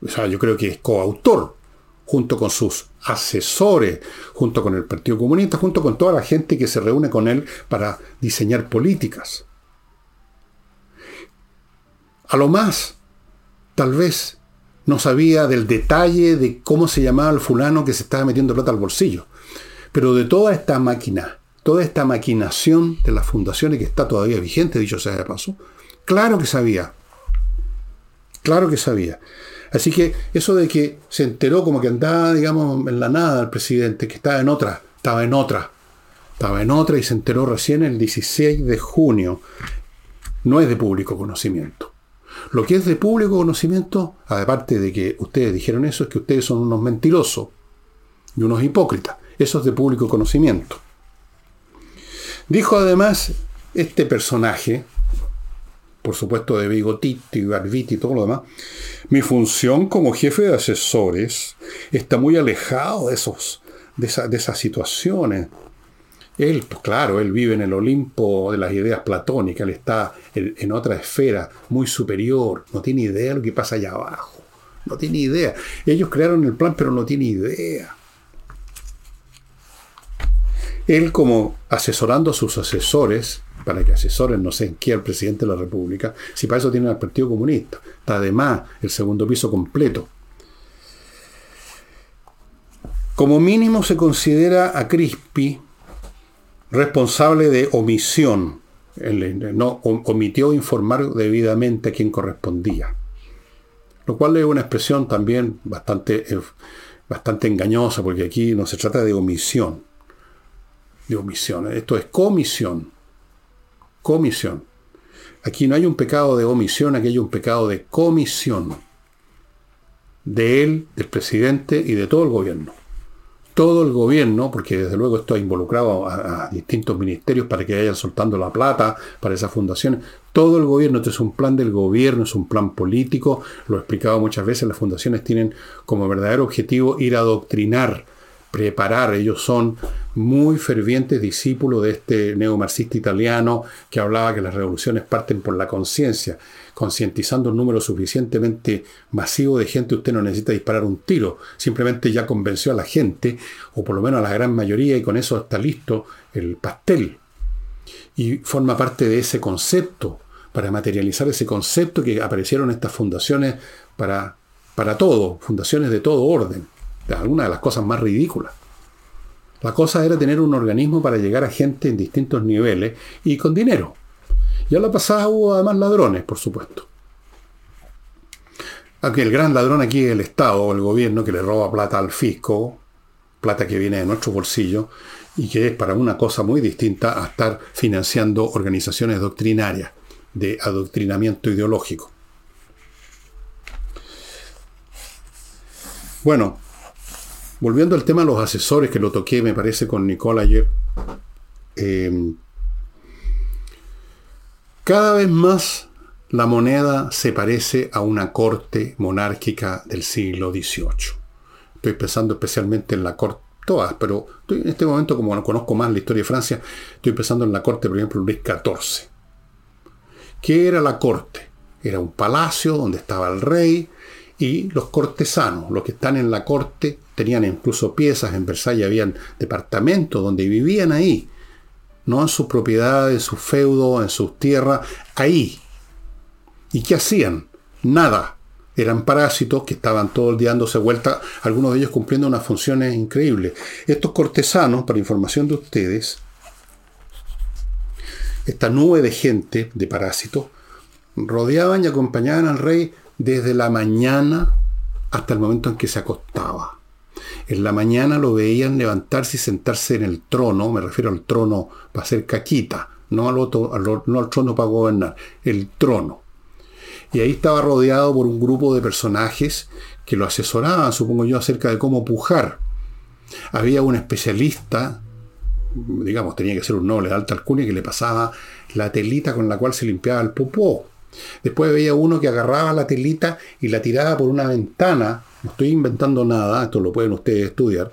O sea, yo creo que es coautor, junto con sus asesores, junto con el Partido Comunista, junto con toda la gente que se reúne con él para diseñar políticas. A lo más, tal vez no sabía del detalle de cómo se llamaba el fulano que se estaba metiendo plata al bolsillo. Pero de toda esta máquina, toda esta maquinación de las fundaciones que está todavía vigente, dicho sea de paso, claro que sabía. Claro que sabía. Así que eso de que se enteró como que andaba, digamos, en la nada el presidente, que estaba en otra, estaba en otra, estaba en otra y se enteró recién el 16 de junio, no es de público conocimiento. Lo que es de público conocimiento, aparte de que ustedes dijeron eso, es que ustedes son unos mentirosos y unos hipócritas. Eso es de público conocimiento. Dijo además este personaje, por supuesto de bigotito y barbiti y todo lo demás, mi función como jefe de asesores está muy alejado de, esos, de, de esas situaciones. Él, pues claro, él vive en el Olimpo de las ideas platónicas, él está en, otra esfera muy superior, no tiene idea de lo que pasa allá abajo, no tiene idea. Ellos crearon el plan, pero no tiene idea. Él como asesorando a sus asesores, para que asesoren no sé en qué al presidente de la República, si para eso tiene al Partido Comunista, está además el segundo piso completo. Como mínimo se considera a Crispi responsable de omisión. No omitió informar debidamente a quien correspondía. Lo cual es una expresión también bastante, eh, bastante engañosa, porque aquí no se trata de omisión. De omisión. Esto es comisión. Comisión. Aquí no hay un pecado de omisión, aquí hay un pecado de comisión. De él, del presidente y de todo el gobierno todo el gobierno, porque desde luego esto ha involucrado a, distintos ministerios para que vayan soltando la plata para esas fundaciones, todo el gobierno, esto es un plan del gobierno, es un plan político, lo he explicado muchas veces, las fundaciones tienen como verdadero objetivo ir a adoctrinar, preparar, ellos son muy fervientes discípulos de este neomarxista italiano que hablaba que las revoluciones parten por la conciencia concientizando un número suficientemente masivo de gente, usted no necesita disparar un tiro, simplemente ya convenció a la gente, o por lo menos a la gran mayoría, y con eso está listo el pastel. Y forma parte de ese concepto, para materializar ese concepto que aparecieron estas fundaciones para, para todo, fundaciones de todo orden, algunas de las cosas más ridículas. La cosa era tener un organismo para llegar a gente en distintos niveles y con dinero. Y a la pasada hubo además ladrones, por supuesto. Aunque el gran ladrón aquí es el Estado el gobierno que le roba plata al fisco, plata que viene de nuestro bolsillo, y que es para una cosa muy distinta a estar financiando organizaciones doctrinarias de adoctrinamiento ideológico. Bueno, volviendo al tema de los asesores, que lo toqué, me parece, con Nicole ayer, eh, cada vez más la moneda se parece a una corte monárquica del siglo XVIII. Estoy pensando especialmente en la corte, todas, pero en este momento, como no conozco más la historia de Francia, estoy pensando en la corte, por ejemplo, Luis XIV. ¿Qué era la corte? Era un palacio donde estaba el rey y los cortesanos, los que están en la corte, tenían incluso piezas, en Versalles habían departamentos donde vivían ahí no en sus propiedades, en sus feudos, en sus tierras, ahí. ¿Y qué hacían? Nada. Eran parásitos que estaban todo el día dándose vuelta, algunos de ellos cumpliendo unas funciones increíbles. Estos cortesanos, para información de ustedes, esta nube de gente, de parásitos, rodeaban y acompañaban al rey desde la mañana hasta el momento en que se acostaba. En la mañana lo veían levantarse y sentarse en el trono, me refiero al trono para hacer caquita, no al, otro, no al trono para gobernar, el trono. Y ahí estaba rodeado por un grupo de personajes que lo asesoraban, supongo yo, acerca de cómo pujar. Había un especialista, digamos, tenía que ser un noble de alta alcurnia, que le pasaba la telita con la cual se limpiaba el popó. Después veía uno que agarraba la telita y la tiraba por una ventana. Estoy inventando nada, esto lo pueden ustedes estudiar,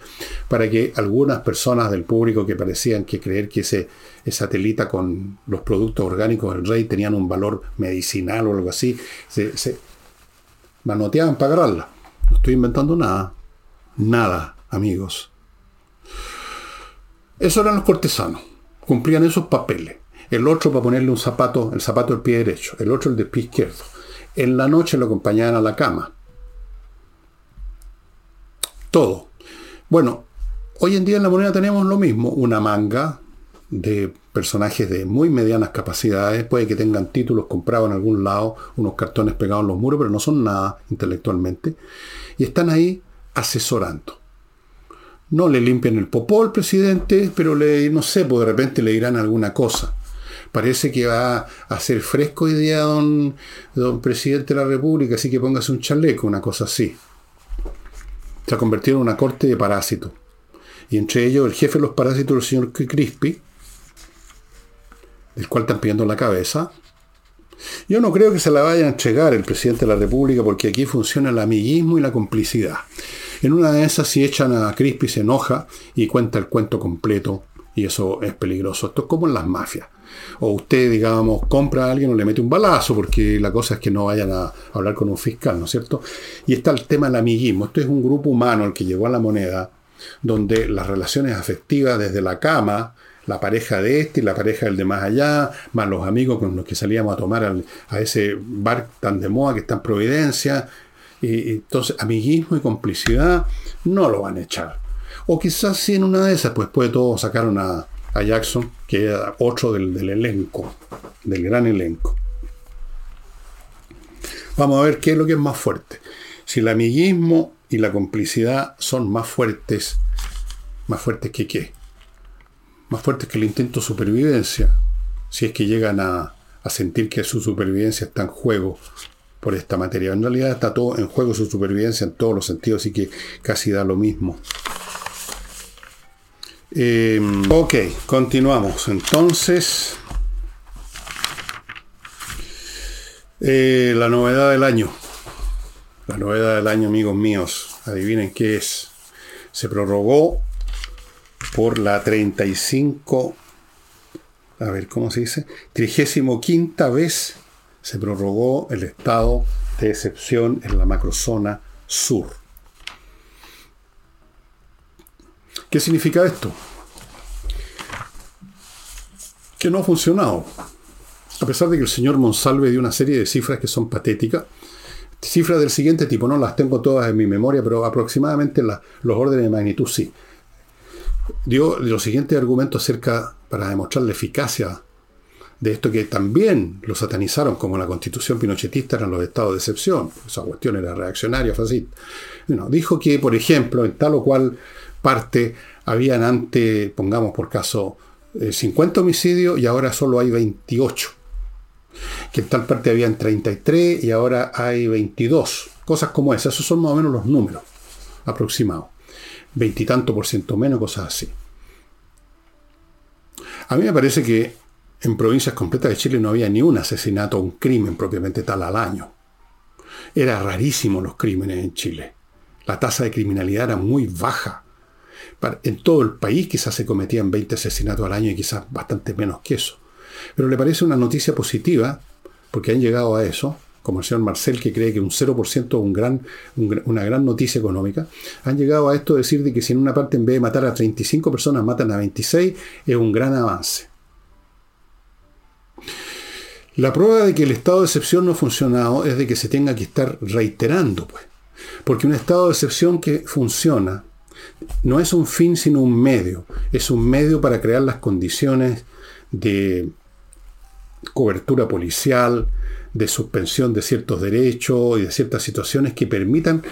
para que algunas personas del público que parecían que creer que ese, esa telita con los productos orgánicos del rey tenían un valor medicinal o algo así, se, se manoteaban para agarrarla. No estoy inventando nada. Nada, amigos. Esos eran los cortesanos. Cumplían esos papeles. El otro para ponerle un zapato, el zapato del pie derecho. El otro el del pie izquierdo. En la noche lo acompañaban a la cama. Todo. Bueno, hoy en día en la moneda tenemos lo mismo. Una manga de personajes de muy medianas capacidades, puede que tengan títulos comprados en algún lado, unos cartones pegados en los muros, pero no son nada intelectualmente, y están ahí asesorando. No le limpian el popó al presidente, pero le, no sé, pues de repente le dirán alguna cosa. Parece que va a ser fresco hoy día don, don presidente de la República, así que póngase un chaleco, una cosa así. Se ha convertido en una corte de parásitos. Y entre ellos el jefe de los parásitos, el señor Crispy, del cual están pidiendo la cabeza. Yo no creo que se la vaya a entregar el presidente de la República porque aquí funciona el amiguismo y la complicidad. En una de esas, si echan a Crispy, se enoja y cuenta el cuento completo y eso es peligroso. Esto es como en las mafias. O usted, digamos, compra a alguien o le mete un balazo, porque la cosa es que no vayan a hablar con un fiscal, ¿no es cierto? Y está el tema del amiguismo. Esto es un grupo humano el que llegó a la moneda, donde las relaciones afectivas desde la cama la pareja de este y la pareja del de más allá, más los amigos con los que salíamos a tomar a ese bar tan de moda que está en Providencia. Y, entonces, amiguismo y complicidad no lo van a echar. O quizás si en una de esas, pues puede todo sacar a, Jackson, que era otro del, del elenco, del gran elenco. Vamos a ver qué es lo que es más fuerte. Si el amiguismo y la complicidad son más fuertes, más fuertes que qué más fuertes que el intento de supervivencia, si es que llegan a, sentir que su supervivencia está en juego por esta materia. En realidad está todo en juego su supervivencia en todos los sentidos, así que casi da lo mismo. Em, ok, continuamos. Entonces, eh, la novedad del año. La novedad del año, amigos míos. Adivinen qué es. Se prorrogó por la 35, a ver, ¿cómo se dice? 35 vez se prorrogó el estado de excepción en la macrozona sur. ¿Qué significa esto? Que no ha funcionado. A pesar de que el señor Monsalve dio una serie de cifras que son patéticas, cifras del siguiente tipo, no las tengo todas en mi memoria, pero aproximadamente los órdenes de magnitud sí dio los siguientes argumentos acerca, para demostrar la eficacia de esto que también lo satanizaron como la constitución pinochetista eran los estados de excepción. Esa cuestión era reaccionaria, fascista. dijo que, por ejemplo, en tal o cual parte habían antes, pongamos por caso, 50 eh, homicidios y ahora solo hay 28. Que en tal parte habían 33 y ahora hay 22. Cosas como esas. Esos son más o menos los números aproximados veintitanto por ciento menos, cosas así. A mí me parece que en provincias completas de Chile no había ni un asesinato o un crimen propiamente tal al año. Era rarísimo los crímenes en Chile. La tasa de criminalidad era muy baja. En todo el país quizás se cometían 20 asesinatos al año y quizás bastante menos que eso. Pero le parece una noticia positiva, porque han llegado a eso, como el señor Marcel, que cree que un 0% es una gran noticia económica, han llegado a esto de decir de que si en una parte en vez de matar a 35 personas matan a 26, es un gran avance. La prueba de que el estado de excepción no ha funcionado es de que se tenga que estar reiterando, pues. Porque un estado de excepción que funciona no es un fin sino un medio. Es un medio para crear las condiciones de cobertura policial, de suspensión de ciertos derechos y de ciertas situaciones que permitan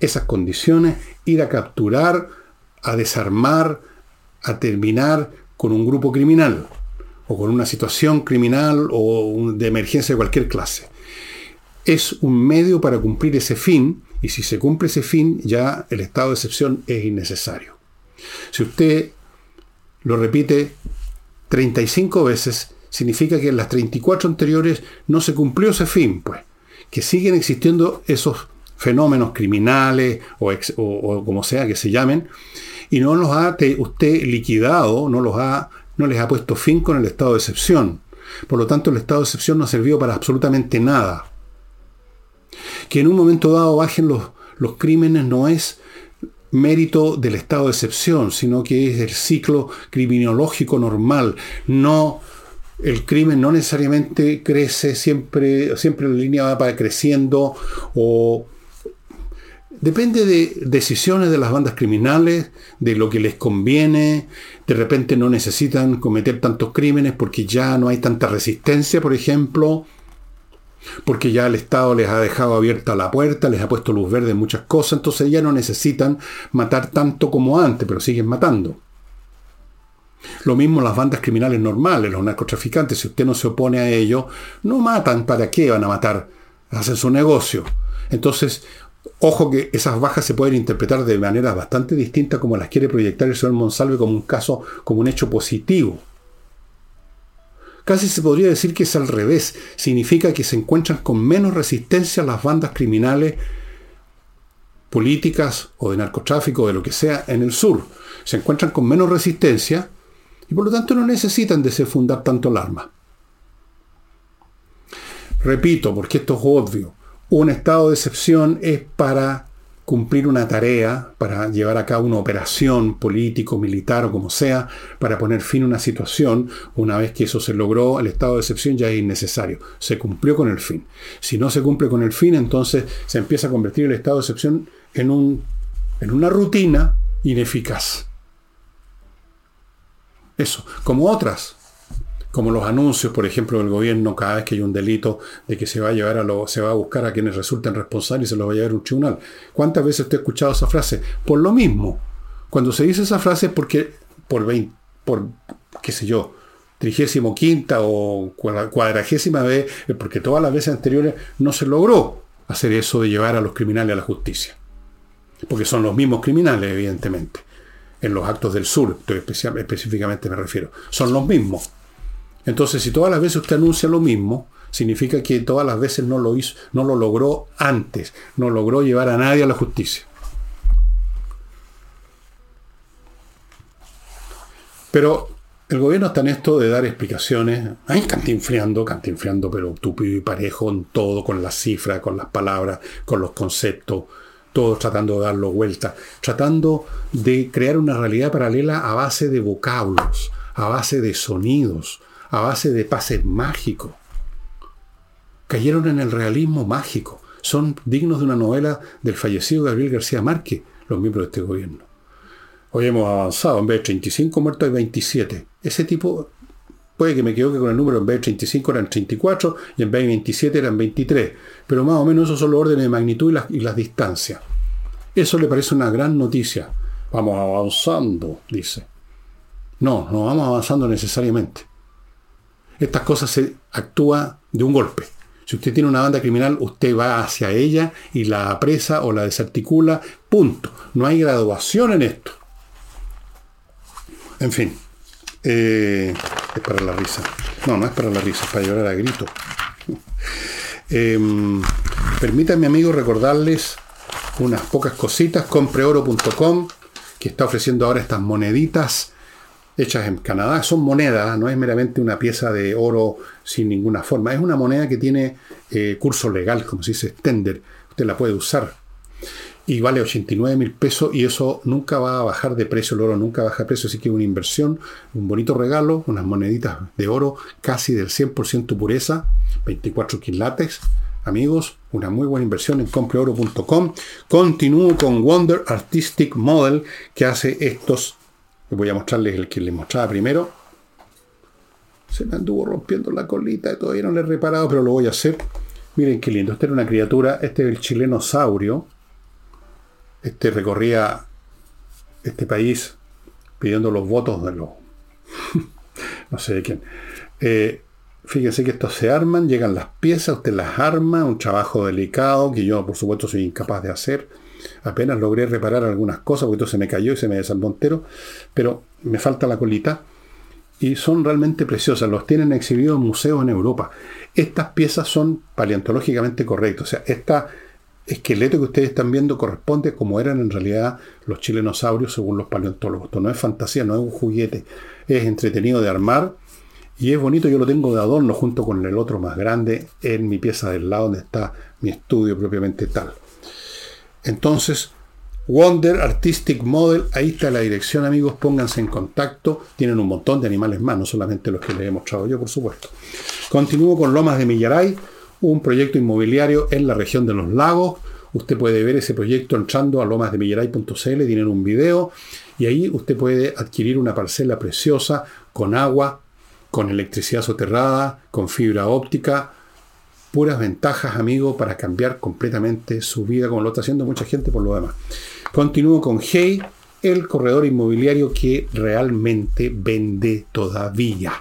esas condiciones, ir a capturar, a desarmar, a terminar con un grupo criminal o con una situación criminal o de emergencia de cualquier clase. Es un medio para cumplir ese fin y si se cumple ese fin ya el estado de excepción es innecesario. Si usted lo repite 35 veces, significa que en las 34 anteriores no se cumplió ese fin, pues, que siguen existiendo esos fenómenos criminales o, como sea que se llamen, y no los ha usted liquidado, no, los ha, no les ha puesto fin con el estado de excepción. Por lo tanto, el estado de excepción no ha servido para absolutamente nada. Que en un momento dado bajen los, los crímenes no es mérito del estado de excepción, sino que es el ciclo criminológico normal. No, el crimen no necesariamente crece siempre, siempre la línea va creciendo o depende de decisiones de las bandas criminales, de lo que les conviene. De repente no necesitan cometer tantos crímenes porque ya no hay tanta resistencia, por ejemplo porque ya el Estado les ha dejado abierta la puerta, les ha puesto luz verde en muchas cosas, entonces ya no necesitan matar tanto como antes, pero siguen matando. Lo mismo las bandas criminales normales, los narcotraficantes, si usted no se opone a ellos, no matan, ¿para qué van a matar? Hacen su negocio. Entonces, ojo que esas bajas se pueden interpretar de manera bastante distinta como las quiere proyectar el señor Monsalve como un caso, como un hecho positivo. Casi se podría decir que es al revés. Significa que se encuentran con menos resistencia las bandas criminales políticas o de narcotráfico de lo que sea en el sur. Se encuentran con menos resistencia y por lo tanto no necesitan de fundar tanto el arma. Repito, porque esto es obvio, un estado de excepción es para cumplir una tarea, para llevar a cabo una operación político, militar o como sea, para poner fin a una situación, una vez que eso se logró, el estado de excepción ya es innecesario. Se cumplió con el fin. Si no se cumple con el fin, entonces se empieza a convertir el estado de excepción en, un, en una rutina ineficaz. Eso, como otras como los anuncios, por ejemplo, del gobierno cada vez que hay un delito de que se va a llevar a lo, se va a buscar a quienes resulten responsables y se los va a llevar a un tribunal. ¿Cuántas veces usted ha escuchado esa frase? Por lo mismo. Cuando se dice esa frase es porque por 20, por qué sé yo, trigésimo quinta o cuadragésima vez, porque todas las veces anteriores no se logró hacer eso de llevar a los criminales a la justicia. Porque son los mismos criminales, evidentemente. En los actos del sur, específicamente me refiero. Son los mismos. Entonces, si todas las veces usted anuncia lo mismo, significa que todas las veces no lo hizo, no lo logró antes, no logró llevar a nadie a la justicia. Pero el gobierno está en esto de dar explicaciones, ahí cantinfriando, cantinfriando, pero túpido y parejo en todo, con las cifras, con las palabras, con los conceptos, todos tratando de darlo vuelta, tratando de crear una realidad paralela a base de vocablos, a base de sonidos, a base de pases mágicos. Cayeron en el realismo mágico. Son dignos de una novela del fallecido Gabriel García Márquez, los miembros de este gobierno. Hoy hemos avanzado, en vez de 35 muertos hay 27. Ese tipo, puede que me equivoque con el número, en vez de 35 eran 34 y en vez de 27 eran 23. Pero más o menos esos son los órdenes de magnitud y las, y las distancias. Eso le parece una gran noticia. Vamos avanzando, dice. No, no vamos avanzando necesariamente estas cosas se actúa de un golpe. Si usted tiene una banda criminal, usted va hacia ella y la apresa o la desarticula, punto. No hay graduación en esto. En fin, eh, es para la risa. No, no es para la risa, es para llorar a grito. (laughs) Em, permítanme, amigos, recordarles unas pocas cositas. Compreoro.com, que está ofreciendo ahora estas moneditas hechas en Canadá. Son monedas, no es meramente una pieza de oro sin ninguna forma. Es una moneda que tiene eh, curso legal, como se dice, tender. Usted la puede usar. Y vale 89 mil pesos y eso nunca va a bajar de precio. El oro nunca baja de precio, así que una inversión, un bonito regalo, unas moneditas de oro casi del 100% pureza, 24 quilates. Amigos, una muy buena inversión en compreoro.com. Continúo con Wonder Artistic Model que hace estos Voy a mostrarles el que les mostraba primero. Se me anduvo rompiendo la colita y todavía no le he reparado, pero lo voy a hacer. Miren qué lindo. Esta era una criatura. Este es el chileno saurio. Este recorría este país pidiendo los votos de los. (laughs) no sé de quién. Eh, fíjense que estos se arman, llegan las piezas, usted las arma, un trabajo delicado que yo, por supuesto, soy incapaz de hacer. Apenas logré reparar algunas cosas, porque esto se me cayó y se me desarmó entero, pero me falta la colita. Y son realmente preciosas, los tienen exhibidos en museos en Europa. Estas piezas son paleontológicamente correctas, o sea, este esqueleto que ustedes están viendo corresponde como eran en realidad los chilenosaurios según los paleontólogos. Esto no es fantasía, no es un juguete, es entretenido de armar y es bonito, yo lo tengo de adorno junto con el otro más grande en mi pieza del lado donde está mi estudio propiamente tal. Entonces, Wonder Artistic Model, ahí está la dirección amigos, pónganse en contacto, tienen un montón de animales más, no solamente los que les he mostrado yo, por supuesto. Continúo con Lomas de Millaray, un proyecto inmobiliario en la región de los lagos. Usted puede ver ese proyecto entrando a lomasdemillaray.cl, tienen un video y ahí usted puede adquirir una parcela preciosa con agua, con electricidad soterrada, con fibra óptica, puras ventajas, amigo, para cambiar completamente su vida, como lo está haciendo mucha gente por lo demás. Continúo con Hey, el corredor inmobiliario que realmente vende todavía.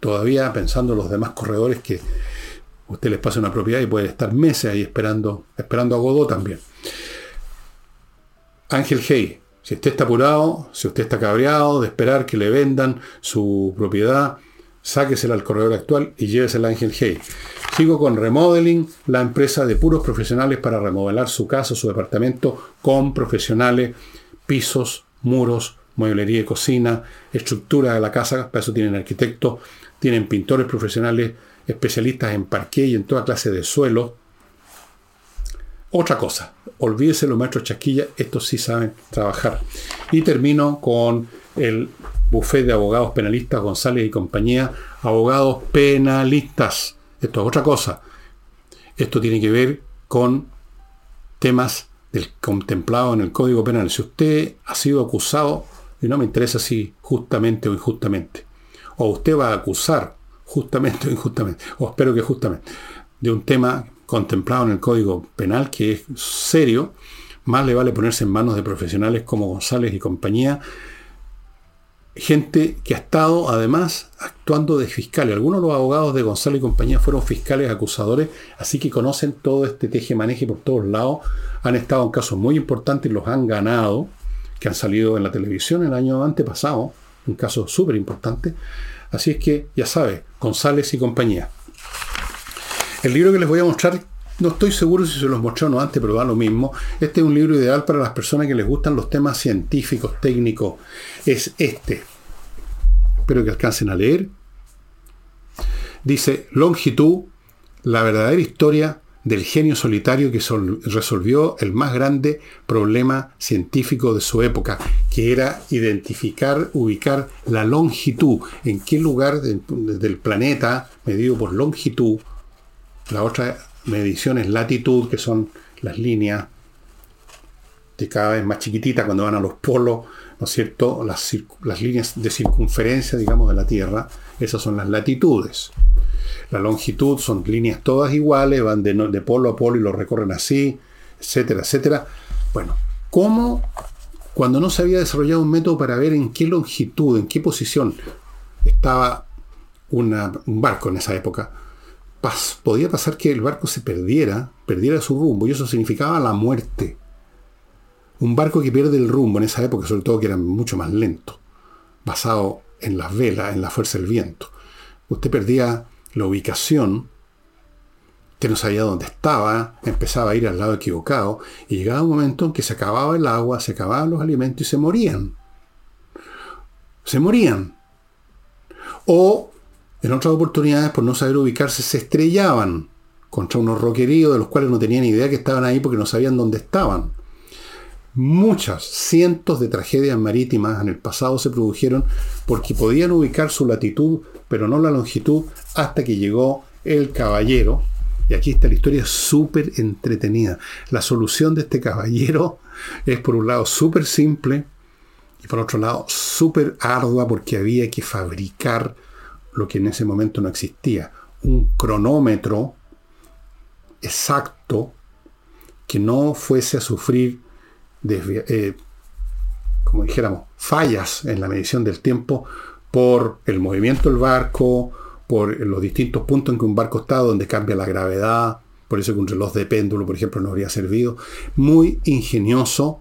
Todavía pensando en los demás corredores que usted les pasa una propiedad y puede estar meses ahí esperando, esperando a Godot también. Ángel Hey, si usted está apurado, si usted está cabreado de esperar que le vendan su propiedad, sáquesela al corredor actual y llévesela a Ángel Hey. Sigo con Remodeling, la empresa de puros profesionales para remodelar su casa, su departamento con profesionales, pisos, muros, mueblería y cocina, estructura de la casa, para eso tienen arquitectos, tienen pintores profesionales, especialistas en parqué y en toda clase de suelo. Otra cosa, olvídese los maestros chasquilla, estos sí saben trabajar. Y termino con el bufete de abogados penalistas González y compañía, abogados penalistas. Esto es otra cosa. Esto tiene que ver con temas del contemplado en el Código Penal. Si usted ha sido acusado, y no me interesa si justamente o injustamente, o usted va a acusar justamente o injustamente, o espero que justamente, de un tema contemplado en el Código Penal que es serio, más le vale ponerse en manos de profesionales como González y compañía, gente que ha estado además actuando de fiscal. Algunos de los abogados de González y compañía fueron fiscales acusadores, así que conocen todo este teje-maneje por todos lados, han estado en casos muy importantes los han ganado, que han salido en la televisión el año antepasado, un caso súper importante. Así es que, ya sabe, González y compañía. El libro que les voy a mostrar, no estoy seguro si se los mostré o no antes, pero da lo mismo. Este es un libro ideal para las personas que les gustan los temas científicos, técnicos. Es este. Espero que alcancen a leer. Dice Longitud, la verdadera historia del genio solitario que resolvió el más grande problema científico de su época, que era identificar, ubicar la longitud, en qué lugar del planeta, medido por longitud, la otra medición es latitud, que son las líneas de cada vez más chiquititas cuando van a los polos, ¿no es cierto? Las, las, líneas de circunferencia, digamos, de la Tierra, esas son las latitudes. La longitud son líneas todas iguales, van de, de polo a polo y lo recorren así, etcétera, etcétera. Bueno, ¿cómo cuando no se había desarrollado un método para ver en qué longitud, en qué posición estaba un barco en esa época? Podía pasar que el barco se perdiera, perdiera su rumbo, y eso significaba la muerte. Un barco que pierde el rumbo en esa época, sobre todo que era mucho más lento, basado en las velas, en la fuerza del viento. Usted perdía la ubicación, que no sabía dónde estaba, empezaba a ir al lado equivocado, y llegaba un momento en que se acababa el agua, se acababan los alimentos y se morían. Se morían. O en otras oportunidades, por no saber ubicarse, se estrellaban contra unos roqueríos de los cuales no tenían idea que estaban ahí porque no sabían dónde estaban. Muchas, cientos de tragedias marítimas en el pasado se produjeron porque podían ubicar su latitud, pero no la longitud, hasta que llegó el caballero. Y aquí está la historia súper entretenida. La solución de este caballero es por un lado súper simple y por otro lado súper ardua porque había que fabricar lo que en ese momento no existía, un cronómetro exacto que no fuese a sufrir, eh, como dijéramos, fallas en la medición del tiempo por el movimiento del barco, por los distintos puntos en que un barco está, donde cambia la gravedad, por eso que un reloj de péndulo, por ejemplo, no habría servido. Muy ingenioso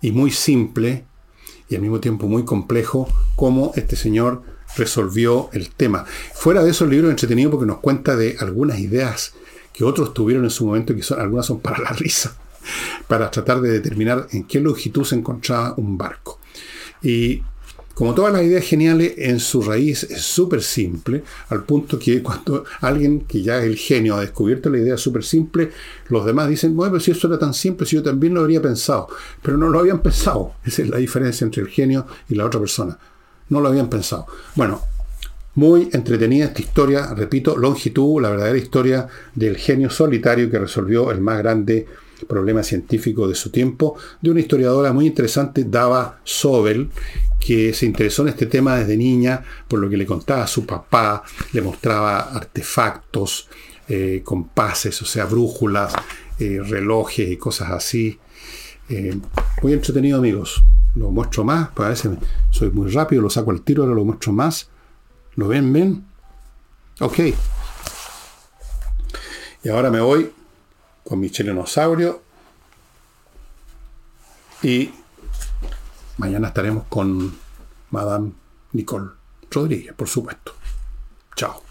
y muy simple, y al mismo tiempo muy complejo, como este señor resolvió el tema. Fuera de eso, el libro es entretenido porque nos cuenta de algunas ideas que otros tuvieron en su momento, que son, algunas son para la (laughs) risa, para tratar de determinar en qué longitud se encontraba un barco. Y como todas las ideas geniales, en su raíz es súper simple, al punto que cuando alguien que ya es el genio ha descubierto la idea súper simple, los demás dicen, bueno, pero si eso era tan simple, si yo también lo habría pensado, pero no lo habían pensado. Esa es la diferencia entre el genio y la otra persona. No lo habían pensado. Bueno, muy entretenida esta historia, repito, longitud, la verdadera historia del genio solitario que resolvió el más grande problema científico de su tiempo, de una historiadora muy interesante, Dava Sobel, que se interesó en este tema desde niña, por lo que le contaba a su papá, le mostraba artefactos, eh, compases, o sea, brújulas, eh, relojes y cosas así. Eh, muy entretenido, amigos. Lo muestro más, pues a veces soy muy rápido, lo saco al tiro, ahora lo muestro más. ¿Lo ven? ¿Ven? Ok. Y ahora me voy con mi chelenosaurio y Mañana estaremos con Madame Nicole Rodríguez, por supuesto. Chao.